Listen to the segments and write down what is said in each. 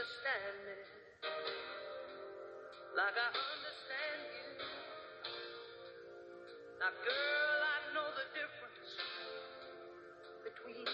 understand me like I understand you. Now, girl, I know the difference between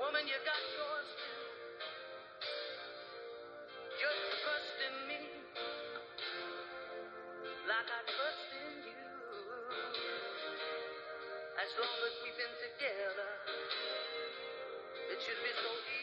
Woman, you got yours too. Just trust in me like I trust in you. As long as we've been together, it should be so easy.